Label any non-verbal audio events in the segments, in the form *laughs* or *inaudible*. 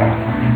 Thank you.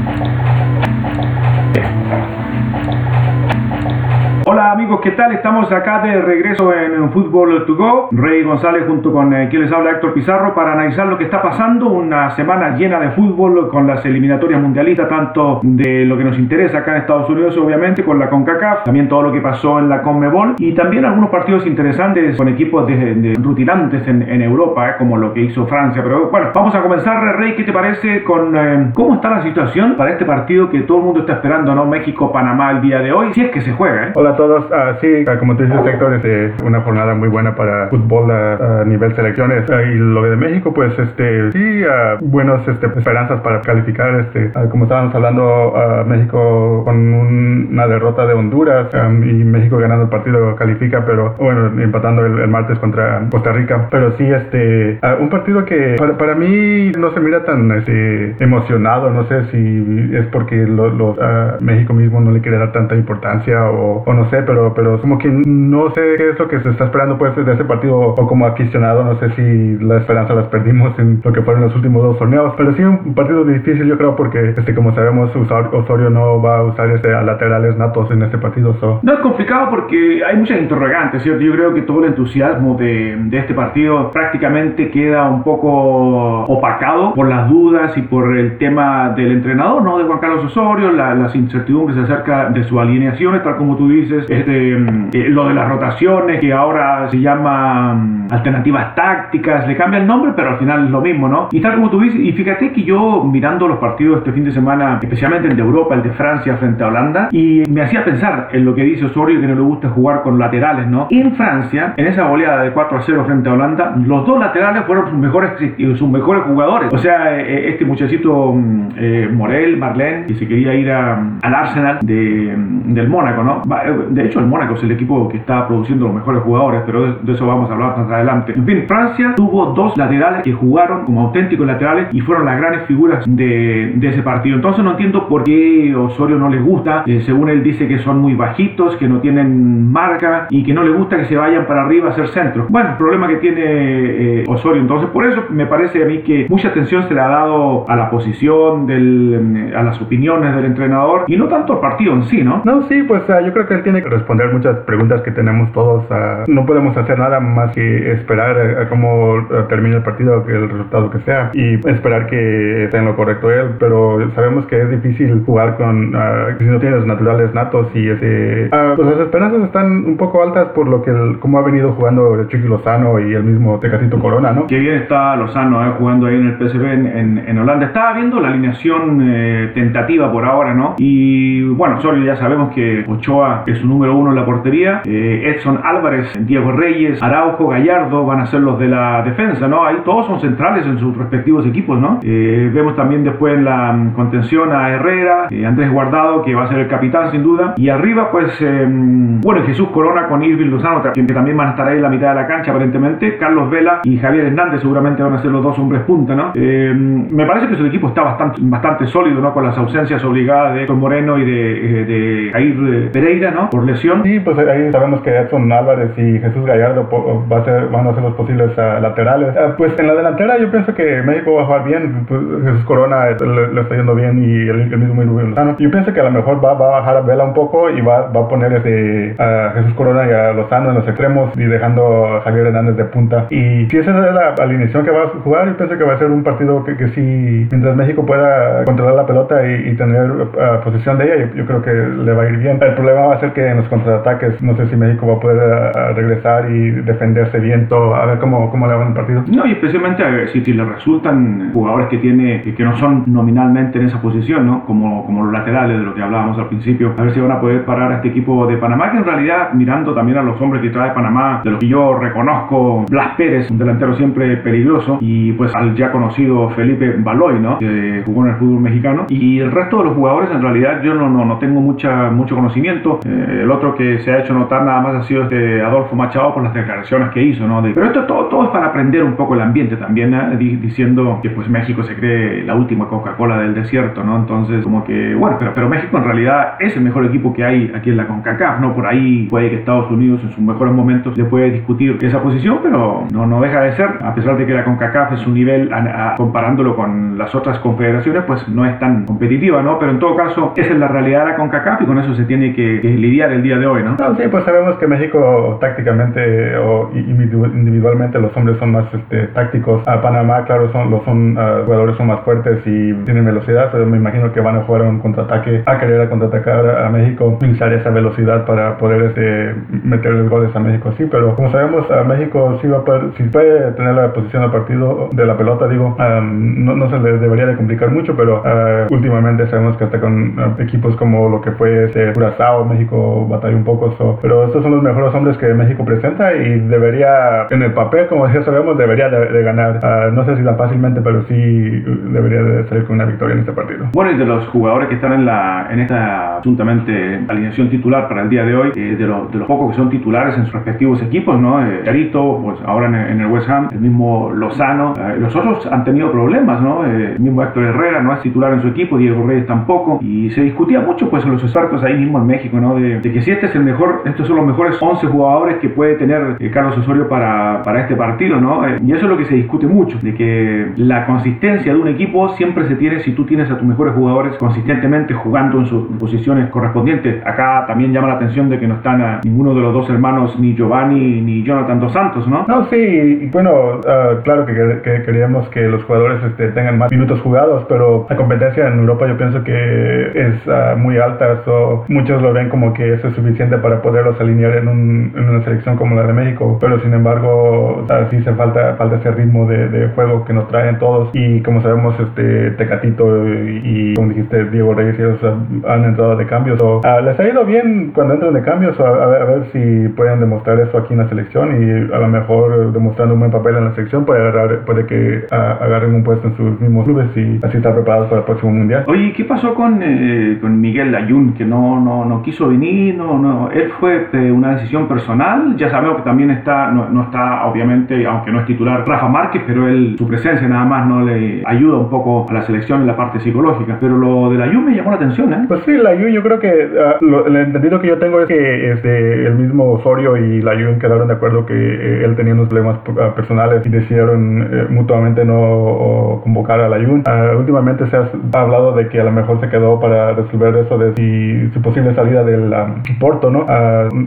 ¿Qué tal? Estamos acá de regreso en Fútbol to Go. Rey González junto con eh, quien les habla Héctor Pizarro para analizar lo que está pasando. Una semana llena de fútbol con las eliminatorias mundialistas, tanto de lo que nos interesa acá en Estados Unidos, obviamente, con la CONCACAF, también todo lo que pasó en la CONMEBOL y también algunos partidos interesantes con equipos de, de en, en Europa, eh, como lo que hizo Francia. Pero bueno, vamos a comenzar, Rey, ¿qué te parece con eh, cómo está la situación para este partido que todo el mundo está esperando, ¿no? México-Panamá el día de hoy, si es que se juega, ¿eh? Hola a todos. Ah, sí, como tú dices, Héctor, es eh, una jornada muy buena para fútbol a, a nivel selecciones. Ah, y lo de México, pues, este, sí, ah, buenas este, esperanzas para calificar. Este, ah, como estábamos hablando, ah, México con un- una derrota de Honduras um, y México ganando el partido califica, pero bueno, empatando el, el martes contra Costa Rica. Pero sí, este, un partido que para, para mí no se mira tan este, emocionado. No sé si es porque lo- los, ah, México mismo no le quiere dar tanta importancia o, o no sé, pero, pero como que no sé qué es lo que se está esperando pues de ese partido o como aficionado, no sé si la esperanza las perdimos en lo que fueron los últimos dos torneos, pero sí un partido difícil yo creo porque este como sabemos Osorio no va a usar este a laterales natos en este partido, so. No es complicado porque hay muchas interrogantes, ¿cierto? Yo creo que todo el entusiasmo de, de este partido prácticamente queda un poco opacado por las dudas y por el tema del entrenador, ¿no? De Juan Carlos Osorio, la- las incertidumbres acerca de sus alineaciones, tal como tú dices, este, eh, lo de las rotaciones, que ahora se llama mm, alternativas tácticas, le cambia el nombre, pero al final es lo mismo, ¿no? Y tal como tú dices, y fíjate que yo mirando los partidos este fin de semana, especialmente el de Europa, el de Francia frente a Holanda, y me hacía pensar en lo que dice Osorio, que no le gusta jugar con laterales, ¿no? En Francia, en esa goleada de 4 a 0 frente a Holanda, los dos laterales fueron sus mejores, sus mejores jugadores. O sea, eh, este muchachito mm, eh, Morel, Marlene, que se quería ir a- al Arsenal de, mm, del Mónaco, ¿no? Eh, De hecho, el Mónaco es el equipo que está produciendo los mejores jugadores, pero de, de eso vamos a hablar más adelante. En fin, Francia tuvo dos laterales que jugaron como auténticos laterales y fueron las grandes figuras de, de ese partido. Entonces no entiendo por qué Osorio no les gusta. Eh, según él dice que son muy bajitos, que no tienen marca y que no les gusta que se vayan para arriba a hacer centro. Bueno, el problema que tiene eh, Osorio. Entonces por eso me parece a mí que mucha atención se le ha dado a la posición, del, eh, a las opiniones del entrenador y no tanto al partido en sí, ¿no? No, sí, pues ah, yo creo que él tiene que responder muchas preguntas que tenemos todos. ah, no podemos hacer nada más que esperar a, a cómo ah, termine el partido, el resultado que sea, y esperar que esté en lo correcto él. Pero sabemos que es difícil jugar con ah, si no tienes naturales natos y ese, ah, pues las esperanzas están un poco altas por lo que el, cómo ha venido jugando el Chucky Lozano y el mismo Tecatito Corona, ¿no? Qué bien está Lozano eh, jugando ahí en el PSV en, en- en Holanda. Estaba viendo la alineación eh, tentativa por ahora, ¿no? Y bueno, Osorio ya sabemos que Ochoa es su número uno la portería. Eh, Edson Álvarez, Diego Reyes, Araujo, Gallardo van a ser los de la defensa, ¿no? Ahí todos son centrales en sus respectivos equipos, ¿no? Eh, vemos también después en la mm, contención a Herrera, eh, Andrés Guardado, que va a ser el capitán sin duda. Y arriba, pues, eh, bueno, Jesús Corona con Irving Lozano, que también van a estar ahí en la mitad de la cancha aparentemente. Carlos Vela y Javier Hernández seguramente van a ser los dos hombres punta, ¿no? Eh, me parece que su equipo está bastante, bastante sólido, ¿no? Con las ausencias obligadas de Héctor Moreno y de, de Jair Pereira, ¿no? Por lesión. Sí, pues ahí sabemos que Edson Álvarez y Jesús Gallardo va a ser, van a ser los posibles ah, laterales. Ah, pues en la delantera yo pienso que México va a jugar bien. Pues, Jesús Corona eh, le, está yendo bien y el, el mismo Irving Lozano. Yo pienso que a lo mejor va, va a bajar a Vela un poco y va, va a poner este, a Jesús Corona y a Lozano en los extremos y dejando a Javier Hernández de punta. Y si esa es la alineación que va a jugar, yo pienso que va a ser un partido que, que sí, mientras México pueda controlar la pelota y, y tener ah, posesión de ella, yo, yo creo que le va a ir bien. El problema va a ser que en los contraataques, no sé si México va a poder ah, regresar y defenderse bien, todo, a ver cómo, cómo le va en el partido. No, y especialmente a- si, si le resultan jugadores que tiene que no son nominalmente en esa posición, ¿no? Como, como los laterales de lo que hablábamos al principio. A ver si van a poder parar a este equipo de Panamá, que en realidad, mirando también a los hombres que trae Panamá, de los que yo reconozco, Blas Pérez, un delantero siempre peligroso, y pues al ya conocido Felipe Baloy, ¿no? Que jugó en el fútbol mexicano. Y el resto de los jugadores, en realidad, yo no, no, no tengo mucha, mucho conocimiento. Eh, el otro que que se ha hecho notar nada más ha sido este Adolfo Machado por las declaraciones que hizo, ¿no? pero esto todo, todo es para aprender un poco el ambiente también, ¿eh? diciendo que pues México se cree la última Coca-Cola del desierto, ¿no? Entonces, como que, bueno, pero, pero México en realidad es el mejor equipo que hay aquí en la CONCACAF, ¿no? Por ahí puede que Estados Unidos en sus mejores momentos le puede discutir esa posición, pero no, no deja de ser, a pesar de que la CONCACAF es un nivel, comparándolo con las otras confederaciones, pues no es tan competitiva, ¿no? Pero en todo caso, esa es la realidad de la CONCACAF y con eso se tiene que, lidiar el día de hoy, ¿no? sí, pues sabemos que México tácticamente o individualmente los hombres son más este, tácticos. A Panamá, claro, son, los son, uh, jugadores son más fuertes y tienen velocidad, pero me imagino que van a jugar un contraataque, a querer a contraatacar a México, utilizar esa velocidad para poder este, meterles goles a México, sí, pero como sabemos, a México sí va a poder, si puede tener la posición del partido de la pelota, digo, um, no, no, se le debería de complicar mucho, pero uh, últimamente sabemos que hasta con uh, equipos como lo que fue este, Curazao, México batalla un poco, pero estos son los mejores hombres que México presenta y debería, en el papel, como ya sabemos, debería de, ganar. Uh, no sé si tan fácilmente, pero sí debería de salir con una victoria en este partido. Bueno, y de los jugadores que están en, la, en esta, juntamente, alineación titular para el día de hoy, eh, de, los, de los pocos que son titulares en sus respectivos equipos, ¿no? Eh, Charito, pues ahora en, el West Ham, el mismo Lozano, eh, los otros han tenido problemas, ¿no? el mismo Héctor Herrera no es titular en su equipo, Diego Reyes tampoco, y se discutía mucho, pues, en los expertos ahí mismo en México, ¿no? De, que si este el mejor, estos son los mejores 11 jugadores que puede tener Carlos Osorio para, para este partido, ¿no? y eso es lo que se discute mucho, de que la consistencia de un equipo siempre se tiene si tú tienes a tus mejores jugadores consistentemente jugando en sus posiciones correspondientes. Acá también llama la atención de que no están a ninguno de los dos hermanos, ni Giovanni ni Jonathan Dos Santos, ¿no? No, sí, y bueno, uh, claro que, que, queríamos que los jugadores este, tengan más minutos jugados, pero la competencia en Europa yo pienso que es uh, muy alta, so, muchos lo ven como que eso es suficiente para poderlos alinear en, un, en una selección como la de México, pero sin embargo, uh, sí se falta, falta ese ritmo de, de, juego que nos traen todos y como sabemos, este Tecatito y, como dijiste, Diego Reyes, ellos han entrado de cambios. o les ha ido bien cuando entran de cambios, a, a, ver, si pueden demostrar eso aquí en la selección y a lo mejor demostrando un buen papel en la selección puede, agarrar, puede que agarren un puesto en sus mismos clubes y así estar preparados para el próximo mundial. Oye, ¿qué pasó con, eh, con Miguel Ayun que no, no, no quiso venir? No, no, él fue eh, una decisión personal. Ya sabemos que también está, no, no está, obviamente, aunque no es titular, Rafa Márquez, pero él, su presencia nada más no le ayuda un poco a la selección en la parte psicológica. Pero lo de la Jun me llamó la atención, ¿eh? Pues sí, la Jun yo creo que uh, el entendido que yo tengo es que este, el mismo Osorio y la Jun quedaron de acuerdo que eh, él tenía unos problemas uh, personales y decidieron uh, mutuamente no convocar a la Jun. últimamente se ha hablado de que a lo mejor se quedó para resolver eso de si su posible salida del um, Porto, ¿no?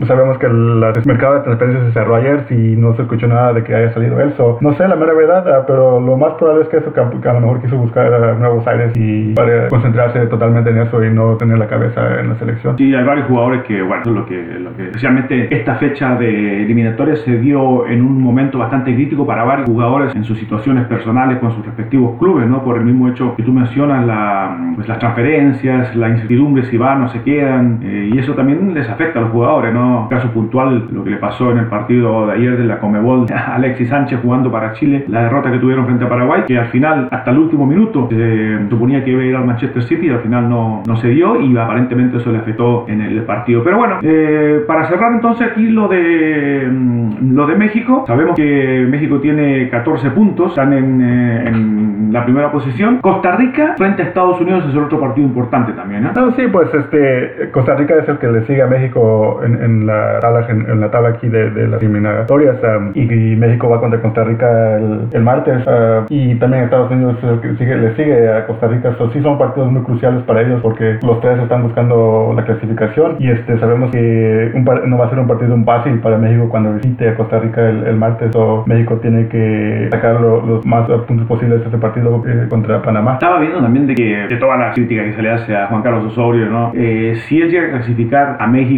sabemos que el, mercado de transferencias se cerró ayer y no se escuchó nada de que haya salido él. no sé la mera verdad, pero lo más probable es que eso que, a lo mejor quiso buscar nuevos aires y para concentrarse totalmente en eso y no tener la cabeza en la selección. Sí, hay varios jugadores que, bueno, lo que, lo que especialmente esta fecha de eliminatoria se dio en un momento bastante crítico para varios jugadores en sus situaciones personales con sus respectivos clubes, ¿no? Por el mismo hecho que tú mencionas la, pues, las transferencias, la incertidumbre si van o se quedan, eh, y eso también les afecta a los jugadores, ¿no? Caso puntual, lo que le pasó en el partido de ayer de la Comebol *laughs* Alexis Sánchez jugando para Chile, la derrota que tuvieron frente a Paraguay, que al final, hasta el último minuto, se suponía que iba a ir al Manchester City y al final no, no se dio y aparentemente eso le afectó en el partido. Pero bueno, eh, para cerrar entonces aquí lo de, mm, lo de México, sabemos que México tiene 14 puntos, están en, eh, en la primera posición. Costa Rica frente a Estados Unidos es el otro partido importante también, ¿no? sí, pues este, Costa Rica es el que le sigue a México en, en la, tabla, en, la tabla aquí de, de las eliminatorias um, y, México va contra Costa Rica el, el martes uh, y también Estados Unidos sigue, le sigue a Costa Rica. So, sí son partidos muy cruciales para ellos porque los tres están buscando la clasificación y este sabemos que un, no va a ser un partido fácil para México cuando visite a Costa Rica el, martes o México tiene que sacar los más puntos posibles de este partido eh, contra Panamá. Estaba viendo también de que de toda la crítica que se le hace a Juan Carlos Osorio, ¿no? Eh, si él llega a clasificar a México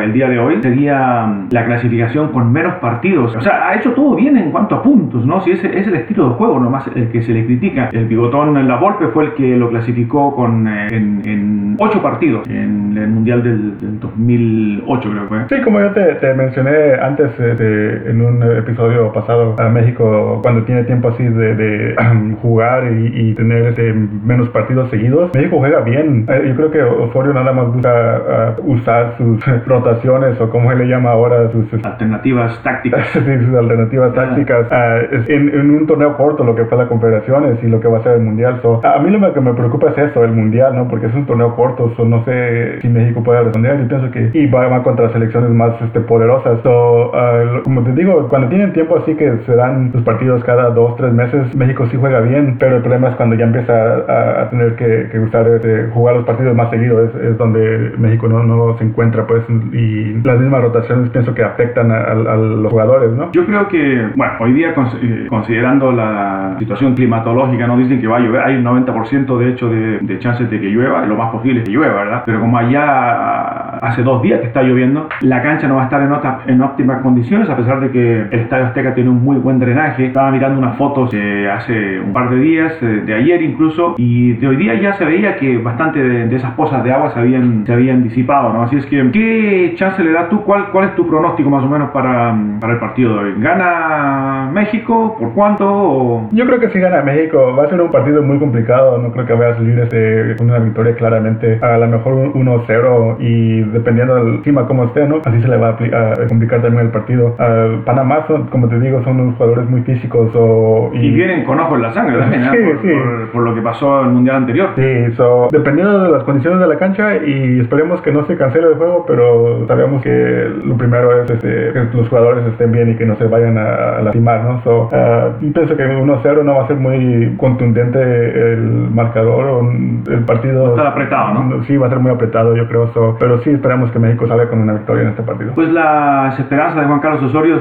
el día de hoy, sería mm, la clasificación con menos partidos. O sea, ha hecho todo bien en cuanto a puntos, ¿no? Si ese es el estilo de juego nomás el que se le critica. El pivotón en la fue el que lo clasificó con eh, en, en, ocho partidos en el Mundial del, del 2008, creo que fue. Sí, como yo te, te mencioné antes en un episodio pasado a México, cuando tiene tiempo así de, de *clears throat* jugar y, tener este, menos partidos seguidos, México juega bien. Eh, yo creo que Osorio nada más busca usar sus *laughs* sus rotaciones o como él le llama ahora sus alternativas tácticas. *laughs* sí, sus alternativas tácticas ah, en, un torneo corto, lo que fue la Confederaciones y lo que va a ser el Mundial. a mí lo que me preocupa es eso, el Mundial, ¿no? Porque es un torneo corto, no sé si México puede responder. Yo pienso que y va, contra selecciones más este, poderosas. Ah, como te digo, cuando tienen tiempo así que se dan sus partidos cada dos, tres meses, México sí juega bien, pero el problema es cuando ya empieza a, tener que, que usar, este, jugar los partidos más seguidos, es, donde México no, no se encuentra, pues, y las mismas rotaciones pienso que afectan a, los jugadores, ¿no? Yo creo que, bueno, hoy día eh, considerando la situación climatológica, no dicen que va a llover, hay un 90% de hecho de, de chances de que llueva, lo más posible es que llueva, ¿verdad? Pero como allá hace dos días que está lloviendo, la cancha no va a estar en, en óptimas condiciones, a pesar de que el Estadio Azteca tiene un muy buen drenaje. Estaba mirando unas fotos de hace un par de días, de ayer incluso, y de hoy día ya se veía que bastante de, esas pozas de agua se habían, se habían disipado, ¿no? Así es que, ¿qué chance le das tú? ¿Cuál, cuál es tu pronóstico más o menos para, para el partido de hoy? ¿Gana México? ¿Por cuánto? Yo creo que sí gana México. Va a ser un partido muy complicado. No creo que vaya a salir este, una victoria claramente. A lo mejor 1-0 y dependiendo del clima como esté, ¿no? Así se le va a, complicar también el partido. Panamá, son, como te digo, son unos jugadores muy físicos. O, y, vienen con ojos en la sangre también, ¿eh? sí, por, Por, lo que pasó en el mundial anterior. Sí, so, dependiendo de las condiciones de la cancha y esperemos que no se cancele el juego, pero sabemos que lo primero es este, que los jugadores estén bien y que no se vayan a, lastimar, ¿no? So, uh, pienso que 1-0 no va a ser muy contundente el marcador o el partido. Va a estar apretado, ¿no? Sí, va a ser muy apretado, yo creo. So, pero sí esperamos que México salga con una victoria en este partido. Pues la esperanza de Juan Carlos Osorio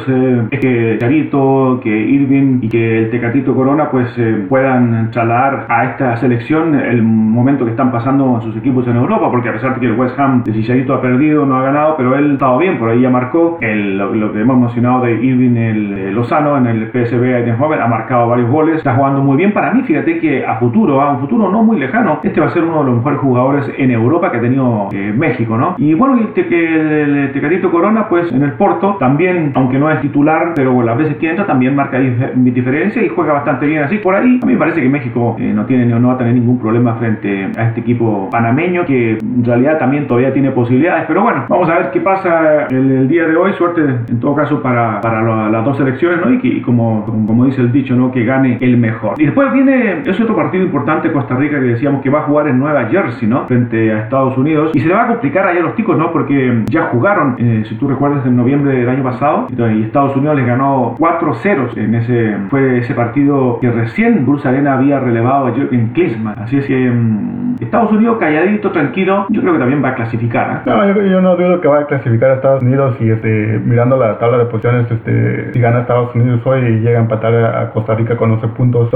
es que Charito, que Irving y que el Tecatito Corona pues eh, puedan trasladar a esta selección el momento que están pasando sus equipos en Europa, porque a pesar de que el West Ham de Chicharito ha perdido, no ha ganado, pero él estaba bien, por ahí ya marcó el, lo, que hemos mencionado de Irving el, Lozano en el PSV Eindhoven, ha marcado varios goles, está jugando muy bien. Para mí, fíjate que a futuro, a un futuro no muy lejano, este va a ser uno de los mejores jugadores en Europa que ha tenido eh, México, ¿no? Y bueno, este, que el Tecatito Corona, pues en el Porto, también, aunque no es titular, pero las veces que entra, también marca diferencia y juega bastante bien así. Por ahí, a mí me parece que México eh, no tiene no va a tener ningún problema frente a este equipo panameño que en realidad también todavía tiene posibilidades. Pero bueno, vamos a ver qué pasa el, día de hoy. Suerte en todo caso para, para las dos selecciones, ¿no? Y, que, como, como, dice el dicho, ¿no? Que gane el mejor. Y después viene, es otro partido importante, Costa Rica, que decíamos que va a jugar en Nueva Jersey, ¿no? Frente a Estados Unidos. Y se le va a complicar allá a los ticos, ¿no? Porque ya jugaron, eh, si tú recuerdas, en noviembre del año pasado. Y Estados Unidos les ganó 4-0 en ese, fue ese partido que recién Bruce Arena había relevado a Jürgen Klinsmann. Así es que mm, Estados Unidos calladito, tranquilo, yo creo que también va a clasificar. ¿eh? No, yo, no dudo que va a clasificar a Estados Unidos y este, mirando la tabla de posiciones, este, si gana Estados Unidos hoy y llega a empatar a Costa Rica con 11 puntos.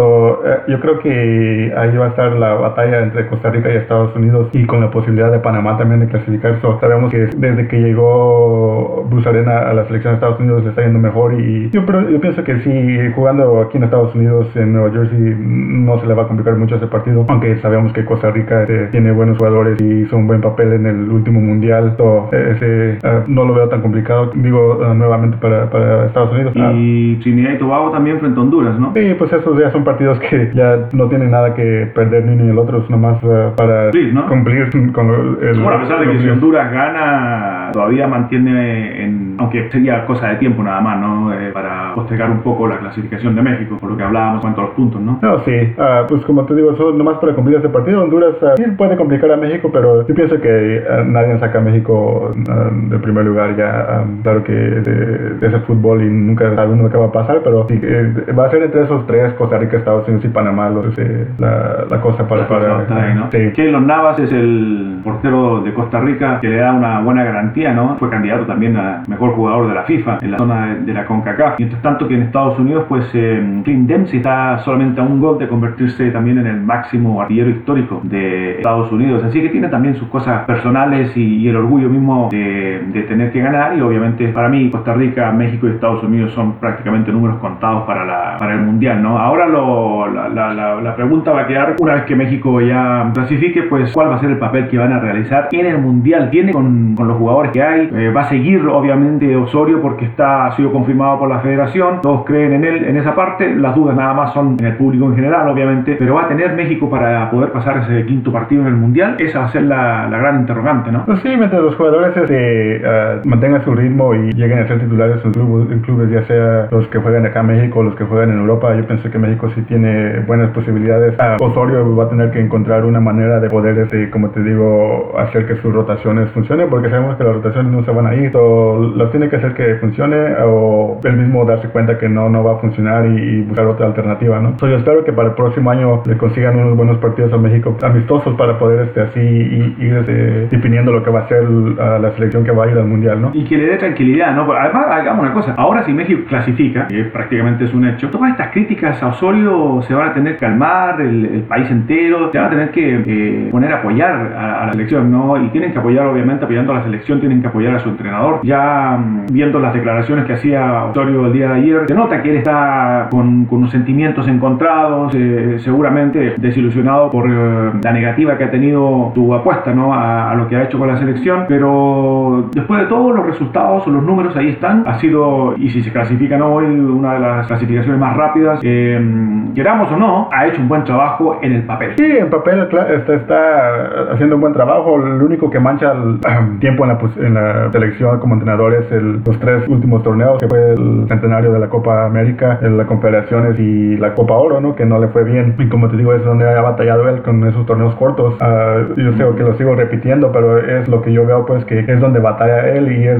Eh, yo creo que ahí va a estar la batalla entre Costa Rica y Estados Unidos y con la posibilidad de Panamá también de clasificar. sabemos que desde que llegó Bruce Arena a la selección de Estados Unidos le está yendo mejor y yo, yo pienso que si jugando aquí en Estados Unidos, en Nueva Jersey, no se le va a complicar mucho ese partido, aunque sabemos que Costa Rica este, tiene buenos jugadores y hizo un buen papel en el último mundial. Ese, eh, no lo veo tan complicado, digo uh, nuevamente para, para, Estados Unidos. Y. Trinidad y Tobago también frente a Honduras, ¿no? Sí, pues esos ya son partidos que ya no tienen nada que perder ni ni el otro, es nomás uh, para cumplir con el. Bueno, a pesar de que si Honduras gana, todavía mantiene en. Aunque sería cosa de tiempo nada más, ¿no? Eh, para postergar un poco la clasificación de México, por lo que hablábamos cuanto a los puntos, ¿no? No, sí, uh, pues como te digo, eso nomás para cumplir ese partido. Honduras sí puede complicar a México, pero yo pienso que nadie saca a México de primer lugar ya. claro que de, ese fútbol y nunca sabe uno qué va a pasar, pero sí, eh, va a ser entre esos tres, Costa Rica, Estados Unidos y Panamá, los, la, la, cosa para... para ¿no? Keylon Navas es el portero de Costa Rica que le da una buena garantía, ¿no? Fue candidato también a mejor jugador de la FIFA en la zona de, la CONCACAF. Mientras tanto que en Estados Unidos, pues eh, Clint Dempsey está solamente a un gol de convertirse también en el máximo artillero histórico de Estados Unidos. Así que tiene también sus cosas personales y, el orgullo mismo de, de, tener que ganar. Y obviamente para mí Costa Rica, México y Estados Unidos son prácticamente números contados para, la, para el Mundial. ¿no? Ahora lo, la, la, la, pregunta va a quedar, una vez que México ya clasifique, pues cuál va a ser el papel que van a realizar en el Mundial. Tiene con, con los jugadores que hay. Eh, va a seguir obviamente Osorio porque está, ha sido confirmado por la federación, todos creen en él en esa parte, las dudas nada más son en el público en general obviamente, pero va a tener México para poder pasar ese quinto partido en el Mundial, esa va a ser la, la gran interrogante, ¿no? Pues sí, mientras los jugadores este, uh, mantengan su ritmo y lleguen a ser titulares en clubes, en clubes, ya sea los que juegan acá en México los que juegan en Europa, yo pienso que México sí tiene buenas posibilidades. Uh, Osorio va a tener que encontrar una manera de poder, este, como te digo, hacer que sus rotaciones funcionen, porque sabemos que las rotaciones no se van a ir, las tiene que hacer que funcione o él mismo darse cuenta que no, no va a funcionar y, buscar otra alternativa, ¿no? So, yo espero que para el próximo año le consigan unos buenos partidos a México amistosos para poder este, así ir este, definiendo lo que va a ser la selección que va a ir al Mundial, ¿no? Y que le dé tranquilidad, ¿no? Además, hagamos una cosa, ahora si México clasifica, que prácticamente es un hecho, todas estas críticas a Osorio se van a tener que calmar, el, el país entero, se van a tener que eh, poner a apoyar a, a, la selección, ¿no? Y tienen que apoyar, obviamente, apoyando a la selección, tienen que apoyar a su entrenador. Ya viendo las declaraciones que hacía Osorio el día de ayer, se nota que él está con, con sentimientos encontrados, eh, seguramente desilusionado por eh, la negativa que ha tenido su apuesta, ¿no? A, a lo que ha hecho con la selección, pero después de todo los resultados o los números ahí están, ha sido, y si se clasifican hoy, una de las clasificaciones más rápidas, eh, queramos o no, ha hecho un buen trabajo en el papel. Sí, en papel está, está haciendo un buen trabajo, lo único que mancha el *clears throat* tiempo en la, en la selección como entrenador es el, los tres últimos torneos, que fue el centenario de la Copa América, la Confederaciones y la Copa Oro, ¿no? Que no le fue bien. Y como te digo, es donde ha batallado él con esos torneos cortos. Uh, yo sé que lo sigo repitiendo, pero es lo que yo veo, pues, que es donde batalla él y es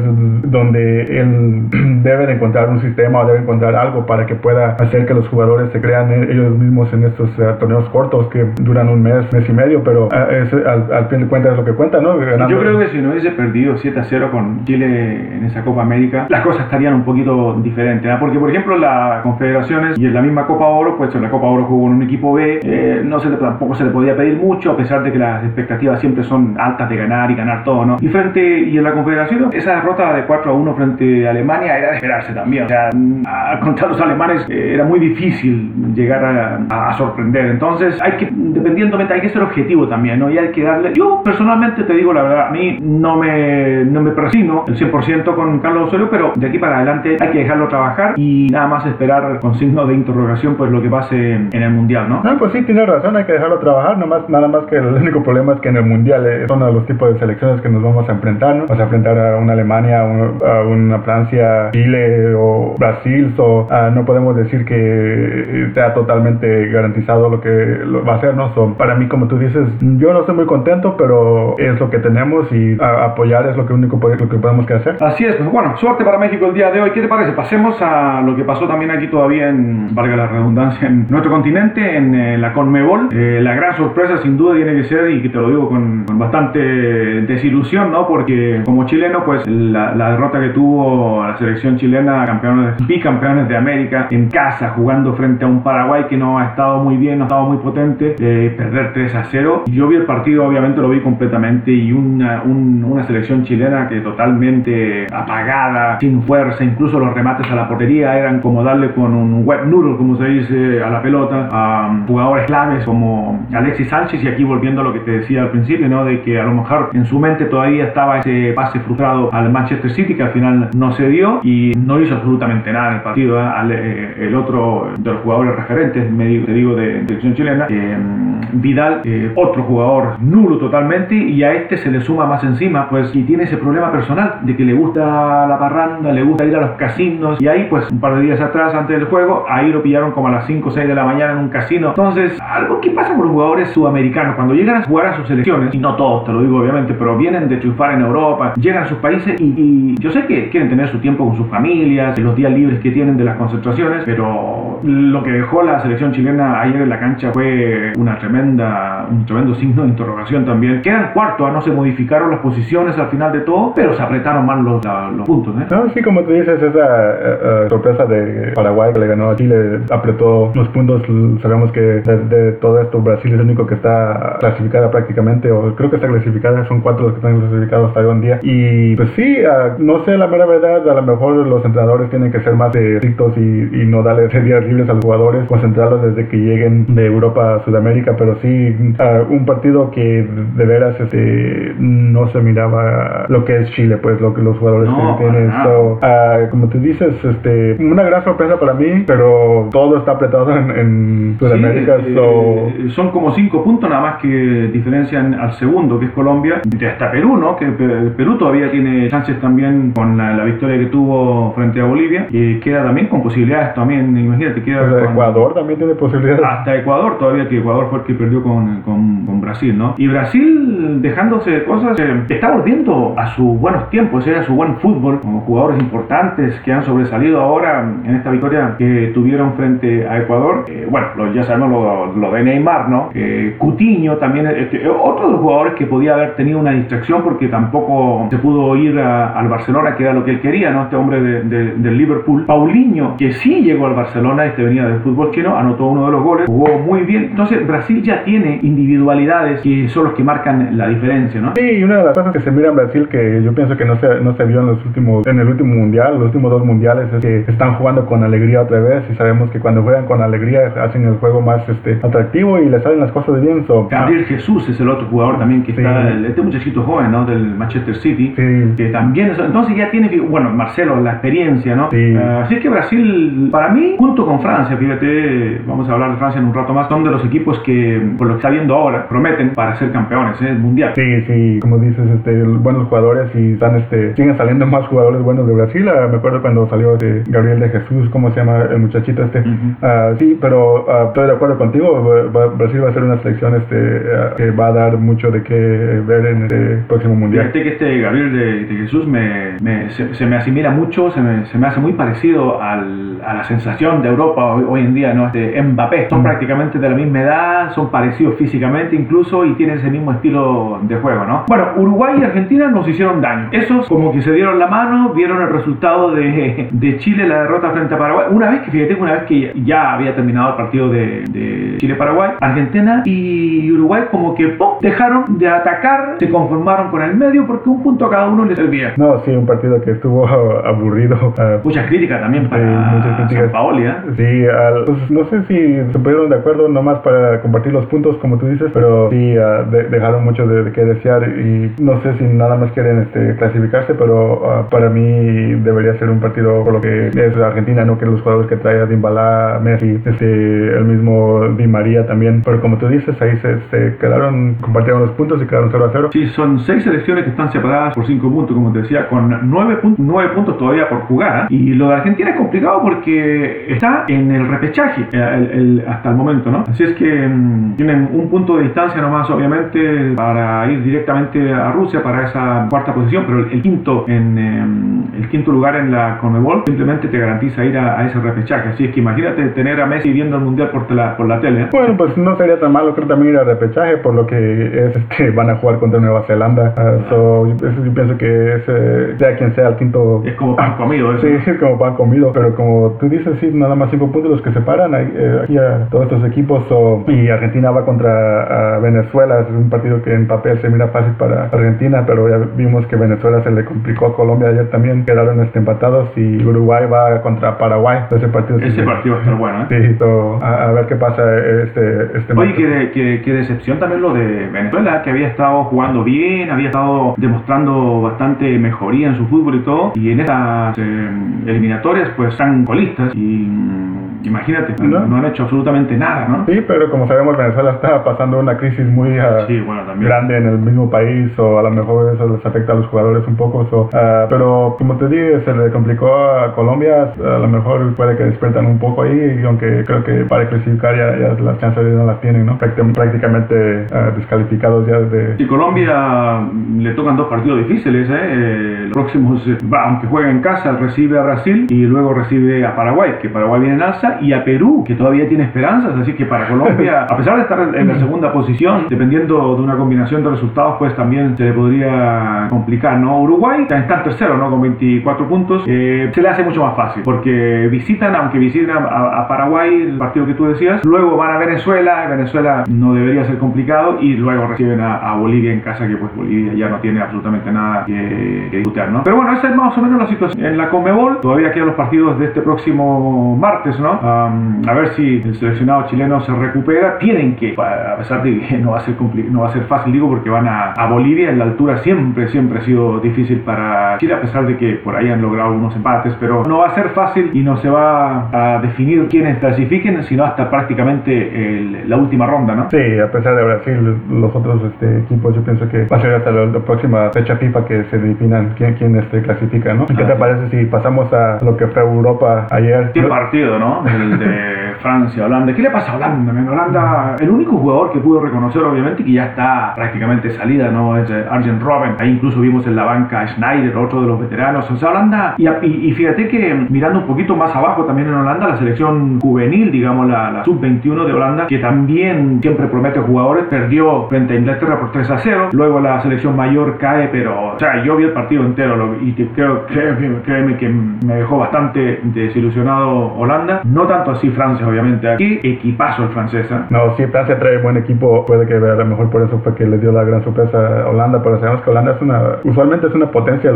donde él *clears throat* debe de encontrar un sistema o debe encontrar algo para que pueda hacer que los jugadores se crean ellos mismos en estos uh, torneos cortos que duran un mes, mes y medio, pero uh, es, al, al, fin de cuentas es lo que cuenta, ¿no? Ganando. Yo creo que si no hubiese perdido 7 a 0 con Chile en esa Copa América, las cosas estarían un poquito diferentes, ¿no? porque por ejemplo las confederaciones y en la misma Copa Oro, pues en la Copa Oro jugó en un equipo B, eh, no se, tampoco se le podía pedir mucho, a pesar de que las expectativas siempre son altas de ganar y ganar todo, ¿no? Y frente, y en la confederación, esa derrota de 4 a 1 frente a Alemania era de esperarse también, o sea, a, contra los alemanes eh, era muy difícil llegar a, a, sorprender, entonces hay que, dependientemente, hay que ser objetivo también, ¿no? Y hay que darle, yo personalmente te digo la verdad, a mí no me, no me persino el 100% con Carlos Osorio, pero de aquí para adelante hay que dejarlo trabajar y nada más esperar con signo de interrogación pues lo que pase en el Mundial, ¿no? Ah, pues sí, tiene razón, hay que dejarlo trabajar, nomás, nada más que el único problema es que en el Mundial eh, son los tipos de selecciones que nos vamos a enfrentar, ¿no? Vamos a enfrentar a una Alemania, a una Francia, Chile o Brasil, so, uh, no podemos decir que sea totalmente garantizado lo que lo va a ser, ¿no? So, para mí, como tú dices, yo no estoy muy contento, pero es lo que tenemos y a, apoyar es lo que único lo que podemos que hacer. Así es, pues bueno, suerte para México el día de hoy. ¿Qué te parece? Pasemos a lo que pasó también aquí todavía en, valga la redundancia, en nuestro continente, en eh, la Conmebol. Eh, la gran sorpresa sin duda tiene que ser, y que te lo digo con, con bastante desilusión, ¿no? Porque como chileno, pues la, la, derrota que tuvo la selección chilena, campeones, bicampeones de América, en casa, jugando frente a un Paraguay que no ha estado muy bien, no ha estado muy potente, eh, perder 3 a 0. Yo vi el partido, obviamente lo vi completamente, y una, un, una selección chilena que totalmente apagada, sin fuerza, incluso los remates a la portería eran como darle con un web noodle, como se dice, a la pelota, a jugadores claves como Alexis Sánchez, y aquí volviendo a lo que te decía al principio, ¿no? De que a lo mejor en su mente todavía estaba ese pase frustrado al Manchester City, que al final no se dio y no hizo absolutamente nada en el partido. ¿eh? Eh, el otro de los jugadores referentes, te digo, de, selección chilena, eh, Vidal, otro jugador nulo totalmente, y a este se le suma más encima, pues, y tiene ese problema personal de que le gusta la parranda, le gusta ir a los casinos, y ahí, pues, un par de días atrás, antes del juego, ahí lo pillaron como a las 5 o 6 de la mañana en un casino. Entonces, algo que pasa con los jugadores sudamericanos, cuando llegan a jugar a sus selecciones, y no todos, te lo digo obviamente, pero vienen de triunfar en Europa, llegan a sus países y, y yo sé que quieren tener su tiempo con sus familias, los días libres que tienen de las concentraciones, pero lo que dejó la selección chilena ayer en la cancha fue una tremenda, un tremendo signo de interrogación también. Quedan cuarto, no se modificaron las posiciones al final de todo, pero se apretaron más los, la, los puntos. ¿eh? No, sí, como tú dices, esa uh, sorpresa de Paraguay que le ganó a Chile, apretó los puntos. Sabemos que de, de, todo esto Brasil es el único que está clasificada prácticamente, o creo que está clasificada, son cuatro los que están clasificados hasta hoy en día. Y pues sí, uh, no sé la mera verdad, a lo mejor los entrenadores tienen que ser más estrictos y, y no darle *laughs* ese día elegibles a los jugadores, concentrarlos desde que lleguen de Europa a Sudamérica, pero sí un partido que de veras este, no se miraba lo que es Chile, pues lo que los jugadores que tienen. como tú dices, este, una gran sorpresa para mí, pero todo está apretado en, Sudamérica. Eh, son como cinco puntos nada más que diferencian al segundo, que es Colombia, y hasta Perú, ¿no? Que Perú todavía tiene chances también con la, victoria que tuvo frente a Bolivia, y queda también con posibilidades también, imagínate, queda Ecuador también tiene posibilidades. Hasta Ecuador todavía, que Ecuador fue el que perdió con, con, Brasil, ¿no? Y Brasil, dejándose de cosas, eh, está volviendo a sus buenos tiempos, eh, a su buen fútbol, como jugadores importantes que han sobresalido ahora en esta victoria que tuvieron frente a Ecuador. Eh, bueno, ya sabemos lo, lo, de Neymar, ¿no? Cutiño también, otro de los jugadores que podía haber tenido una distracción porque tampoco se pudo ir al Barcelona, que era lo que él quería, ¿no? Este hombre de, del Liverpool. Paulinho, que sí llegó al Barcelona, este venía del fútbol chino, anotó uno de los goles, jugó muy bien. Entonces, Brasil ya tiene individualidades que son los que marcan la diferencia, ¿no? Sí, y una de las cosas que se mira en Brasil que yo pienso que no se, no se vio en los últimos, en el último mundial, los últimos dos mundiales, es que están jugando con alegría otra vez y sabemos que cuando juegan con alegría hacen el juego más este, atractivo y les salen las cosas bien. So, Gabriel Jesús es el otro jugador también que está, este muchachito joven, ¿no? Del Manchester City, que también, entonces ya tiene, bueno, Marcelo, la experiencia, ¿no? Uh, así que Brasil, para mí, junto con Francia, fíjate, vamos a hablar de Francia en un rato más, son de los equipos que, por lo que está viendo ahora, prometen para ser campeones, ¿eh? Mundial. Sí, sí, como dices, este, buenos jugadores y están, este, siguen saliendo más jugadores buenos de Brasil. Uh, me acuerdo cuando salió este, Gabriel de Jesús, ¿cómo se llama el muchachito este? Uh, sí, pero estoy de acuerdo contigo, Brasil va a ser una selección este, que va a dar mucho de qué ver en el próximo mundial. Fíjate que este Gabriel de, Jesús me, se, me asimila mucho, se me, se me hace muy parecido al, a la sensación de Europa hoy, en día, ¿no? Este Mbappé. Son mm. prácticamente de la misma edad, son parecidos físicamente incluso y tienen ese mismo estilo de juego, ¿no? Bueno, Uruguay y Argentina nos hicieron daño. Esos como que se dieron la mano, vieron el resultado de, de Chile, la derrota frente a Paraguay. Una vez que, fíjate, una vez que ya había terminado el partido de, de Chile-Paraguay, Argentina y Uruguay como que dejaron de atacar, se conformaron con el medio porque un punto a cada uno les servía. No, sí, un partido que estuvo *laughs* aburrido. Uh, mucha crítica también para sí, Paoli, ¿eh? Sí, pues, no sé si se pusieron de acuerdo nomás para compartir los puntos, como tú dices, pero sí uh, dejaron mucho de, que desear y no sé si nada más quieren este, clasificarse, pero uh, para mí debería ser un partido por lo que es Argentina, no que los jugadores que trae a Dimbalá, Messi, este, el mismo Di María también, pero como tú dices, ahí se, se quedaron, compartieron los puntos y quedaron 0 a 0. Sí, son seis selecciones que están separadas por 5 puntos, como te decía, con 9, puntos todavía por jugar. ¿eh? Y lo de Argentina es complicado porque está en el repechaje eh, hasta el momento, ¿no? Así es que mm, tienen un punto de distancia nomás, obviamente, para ir directamente a Rusia para esa cuarta posición, pero el, quinto en em, el quinto lugar en la Conmebol simplemente te garantiza ir a, ese repechaje. Así es que imagínate tener a Messi viendo el mundial por, la, por la tele. ¿eh? Bueno, pues no sería tan malo, creo también ir al repechaje, por lo que es que *laughs* van a jugar contra Nueva Zelanda. Uh, so, yo pienso que ese, sea quien sea el quinto. Es como pan comido, *laughs* Sí, es como pan comido. Pero como tú dices, sí, nada más cinco puntos los que separan eh, aquí a todos estos equipos. y Argentina va contra Venezuela. Es un partido que en papel se mira fácil para Argentina, pero ya vimos que Venezuela se le complicó a Colombia ayer también. Quedaron este, empatados y Uruguay va contra Paraguay. Ese partido, ese partido va a estar bueno. ¿eh? Sí, a, ver qué pasa este, este Oye, qué, qué, qué decepción también lo de Venezuela, que había estado jugando bien, había estado demostrando bastante mejoría en su fútbol y todo, y en estas eh, eliminatorias pues están colistas y imagínate, ¿No? han hecho absolutamente nada, ¿no? Sí, pero como sabemos Venezuela está pasando una crisis muy ah, grande en el mismo país o a lo mejor eso les afecta a los jugadores un poco, uh, pero como te dije, se le complicó a Colombia, a lo mejor puede que despiertan un poco ahí, y aunque creo que para clasificar ya, ya las chances no las tienen, ¿no? Prácticamente uh, descalificados ya desde... Y Colombia mm, le tocan dos partidos difíciles, ¿eh? eh los próximos, eh, aunque juega en casa, recibe a Brasil y luego recibe a Paraguay, que Paraguay viene en alza, y a Perú, que todavía tiene esperanzas, así que para Colombia, *laughs* a pesar de estar en la segunda posición, dependiendo de una combinación de resultados, pues también se le podría complicar, ¿no? Uruguay está en tercero, ¿no? Con 24 puntos, eh, se le hace mucho más fácil, porque visitan, aunque visiten a, Paraguay, el partido que tú decías, luego van a Venezuela, Venezuela no debería ser complicado, y luego reciben a, Bolivia en casa, que pues Bolivia ya no tiene absolutamente nada que, disputar, ¿no? Pero bueno, esa es más o menos la situación. En la Comebol todavía quedan los partidos de este próximo martes, ¿no? A ver si el seleccionado chileno se recupera. Tienen que, a pesar de que *laughs* no va a ser, no va a ser fácil, digo, porque van a, a Bolivia, en la altura siempre, siempre ha sido difícil para Chile, a pesar de que por ahí han logrado unos empates, pero no va a ser fácil y no se va a definir quiénes clasifiquen, sino hasta prácticamente la última ronda, ¿no? Sí, a pesar de Brasil, los otros este, equipos, yo pienso que va a ser hasta la, próxima fecha FIFA que se definan quién, quién este, clasifica, ¿no? ¿Qué te parece si pasamos a lo que fue Europa ayer? Qué partido, ¿no? El de Francia, Holanda. ¿Qué le pasa a Holanda? En Holanda, el único jugador que pudo reconocer, obviamente, que ya está prácticamente salida, ¿no? Es eh, Arjen Robben. Ahí incluso vimos en la banca Schneider, otro de los veteranos. O sea, Holanda, y, y, fíjate que mirando un poquito más abajo también en Holanda, la selección juvenil, digamos, la, la sub-21 de Holanda, que también siempre promete jugadores, perdió frente a Inglaterra por 3 a 0. Luego la selección mayor cae, pero, o sea, yo vi el partido entero y creo, créeme, créeme que me dejó bastante desilusionado Holanda. No tanto así Francia, obviamente. Qué equipazo el francesa. ¿eh? No, sí, Francia trae buen equipo. Puede que a lo mejor por eso fue que le dio la gran sorpresa a Holanda, pero sabemos que Holanda es una, usualmente es una potencia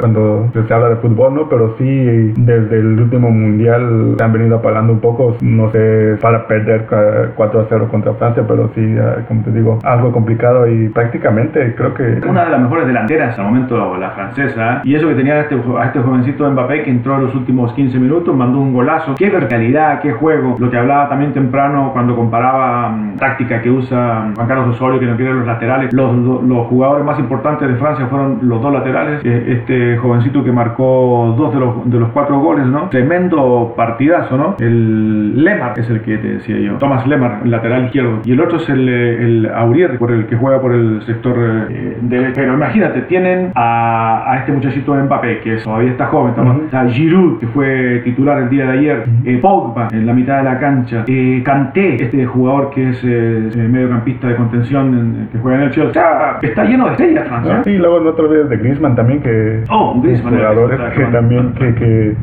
cuando se habla de fútbol, ¿no? Pero sí, desde el último mundial se han venido apagando un poco, no sé, para perder 4 a 0 contra Francia, pero sí, como te digo, algo complicado y prácticamente creo que... Una de las mejores delanteras al momento, la francesa, y eso que tenía a este, a este jovencito Mbappé que entró en los últimos 15 minutos, mandó un golazo. Qué verticalidad, qué juego. Lo que hablaba también temprano cuando comparaba um, táctica que usa Juan Carlos Osorio, que no quiere los laterales. Los, los, jugadores más importantes de Francia fueron los dos laterales. Este jovencito que marcó dos de los, de los cuatro goles, ¿no? Tremendo partidazo, ¿no? El Lemar es el que te decía yo. Thomas Lemar, lateral izquierdo. Y el otro es el, el Aurier, por el que juega por el sector eh, de... Pero imagínate, tienen a, a este muchachito Mbappé, que todavía está joven, a Giroud, que fue titular el día de ayer, eh, Pogba en la mitad de la cancha, eh, Kanté, este jugador que es eh, mediocampista de contención que juega en el Chelsea. está lleno de estrellas, Francia. Sí, luego no te olvides de Griezmann también, que... Oh, Griezmann. Jugadores que, también que, que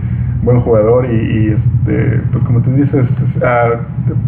buen jugador y, este, pues como tú dices, ah,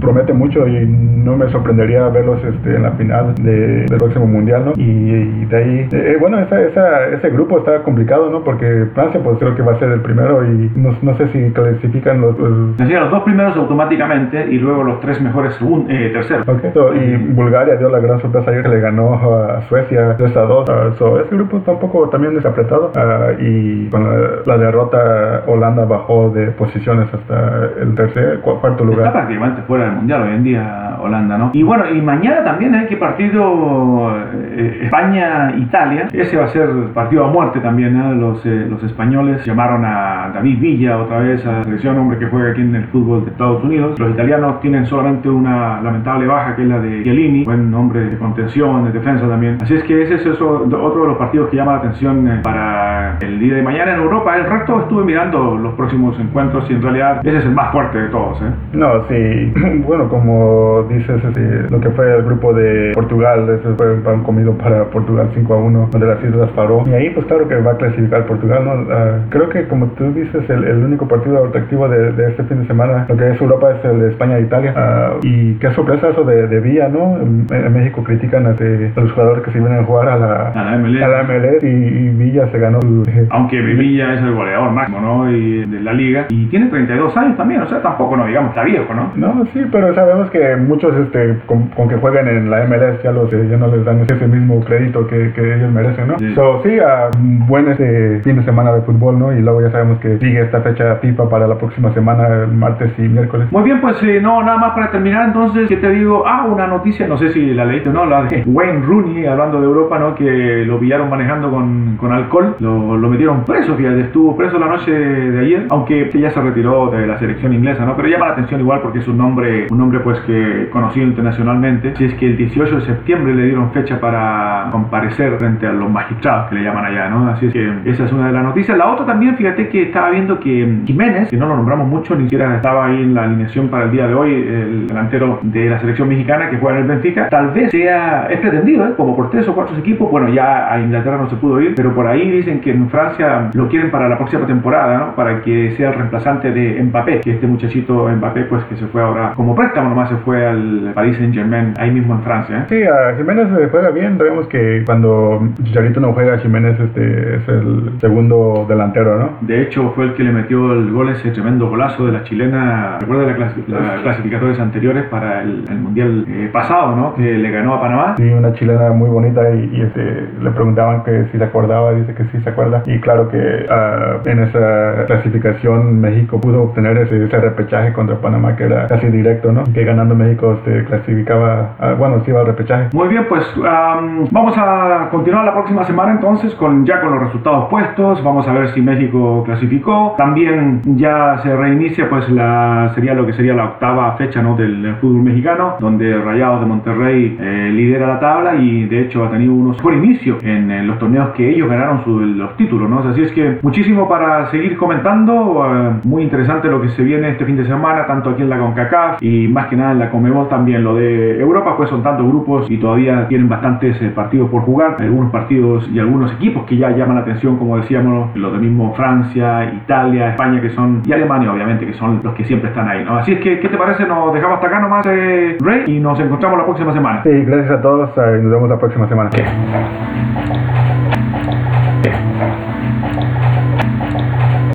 promete mucho y no me sorprendería verlos este, en la final del próximo mundial, ¿no? Y, de ahí, eh, bueno, esa, esa, ese grupo está complicado, ¿no? Porque Francia, pues creo que va a ser el primero y no, no sé si clasifican los, los... los dos primeros automáticamente y luego los tres mejores segun, eh, terceros. Okay. y Bulgaria dio la gran sorpresa ayer que le ganó a Suecia 3 a 2. Uh, ese grupo está un poco también desapretado uh, y con la, la derrota Holanda bajó de posiciones hasta el tercer, cuarto lugar. Está prácticamente fuera del mundial hoy en día Holanda, ¿no? Y bueno, y mañana también hay que partido eh, España-Italia. Ese va a ser partido a muerte también, ¿no? Los, eh, los españoles llamaron a David Villa otra vez a la selección, hombre que juega aquí en el fútbol de Estados Unidos. Los italianos tienen solamente una lamentable baja que es la de Chiellini, buen hombre de contención, de defensa también. Así es que ese es eso, otro de los partidos que llama la atención eh, para el día de mañana en Europa. El resto estuve mirando los próximos encuentros y en realidad ese es el más fuerte de todos. ¿eh? No, sí. *laughs* Bueno, como dices, este, lo que fue el grupo de Portugal, ese fue un pan comido para Portugal 5 a 1, donde las Islas paró. Y ahí, pues claro que va a clasificar Portugal. ¿no? Uh, creo que, como tú dices, el, el único partido atractivo de, de, este fin de semana, lo que es Europa, es el de España-Italia. Uh, y qué sorpresa eso de, de Villa, ¿no? En, en México critican a, de, a, los jugadores que se vienen a jugar a la, a la MLS, a la MLS y, y, Villa se ganó. El, Aunque Villa es el goleador máximo, ¿no? Y de la liga. Y tiene 32 años también, o sea, tampoco, no digamos, está viejo, ¿no? No, sí, pero sabemos que muchos, este, con, con que jueguen en la MLS, ya, los, ya no les dan ese mismo crédito que, que ellos merecen, ¿no? Sí, so, sí a buen este fin de semana de fútbol, ¿no? Y luego ya sabemos que sigue esta fecha FIFA para la próxima semana, martes y miércoles. Muy bien, pues eh, no, nada más para terminar, entonces, ¿qué te digo? Ah, una noticia, no sé si la leíste o no, la de Wayne Rooney, hablando de Europa, ¿no? Que lo pillaron manejando con, con alcohol, lo, lo metieron preso, fíjate, estuvo preso la noche de ayer, aunque ya se retiró de la selección inglesa, ¿no? Pero llama la atención igual porque es un nombre, un nombre pues que conocido internacionalmente. Si es que el 18 de septiembre le dieron fecha para comparecer frente a los magistrados que le llaman allá, ¿no? Así es que esa es una de las noticias. La otra también, fíjate que estaba viendo que Jiménez, que no lo nombramos mucho, ni siquiera estaba ahí en la alineación para el día de hoy, el delantero de la selección mexicana que juega en el Benfica, tal vez sea, es pretendido, ¿eh? Como por tres o cuatro equipos, bueno, ya a Inglaterra no se pudo ir, pero por ahí dicen que en Francia lo quieren para la próxima temporada, ¿no? Para que sea el reemplazante de Mbappé, que este muchachito Mbappé, pues que se fue ahora como préstamo, nomás se fue al el Paris Saint Germain ahí mismo en Francia. ¿eh? Sí, a Jiménez se juega bien. Sabemos que cuando Chicharito no juega, Jiménez este, es el segundo delantero, ¿no? De hecho, fue el que le metió el gol, ese tremendo golazo de la chilena. Recuerda las la clasificatorias anteriores para el, Mundial eh, pasado, ¿no? Que le ganó a Panamá. Sí, una chilena muy bonita y, este, le preguntaban que si se acordaba, dice que sí se acuerda. Y claro que uh, en esa clasificación México pudo obtener ese, ese, repechaje contra Panamá que era casi directo, ¿no? Que ganando México se clasificaba, bueno, se iba al repechaje. Muy bien, pues um, vamos a continuar la próxima semana entonces con ya con los resultados puestos. Vamos a ver si México clasificó. También ya se reinicia pues la sería lo que sería la octava fecha ¿no? del, fútbol mexicano, donde Rayados de Monterrey eh, lidera la tabla y de hecho ha tenido unos por inicio en, los torneos que ellos ganaron los títulos, ¿no? Así es que muchísimo para seguir comentando, eh, muy interesante lo que se viene este fin de semana, tanto aquí en la CONCACAF y más que nada en la También. Lo de Europa pues son tantos grupos y todavía tienen bastantes eh, partidos por jugar, algunos partidos y algunos equipos que ya llaman la atención, como decíamos, los de mismo Francia, Italia, España que son y Alemania obviamente que son los que siempre están ahí, ¿no? Así es que, ¿qué te parece? Nos dejamos hasta acá nomás, eh, Rey, y nos encontramos la próxima semana. Sí, gracias a todos, y nos vemos la próxima semana.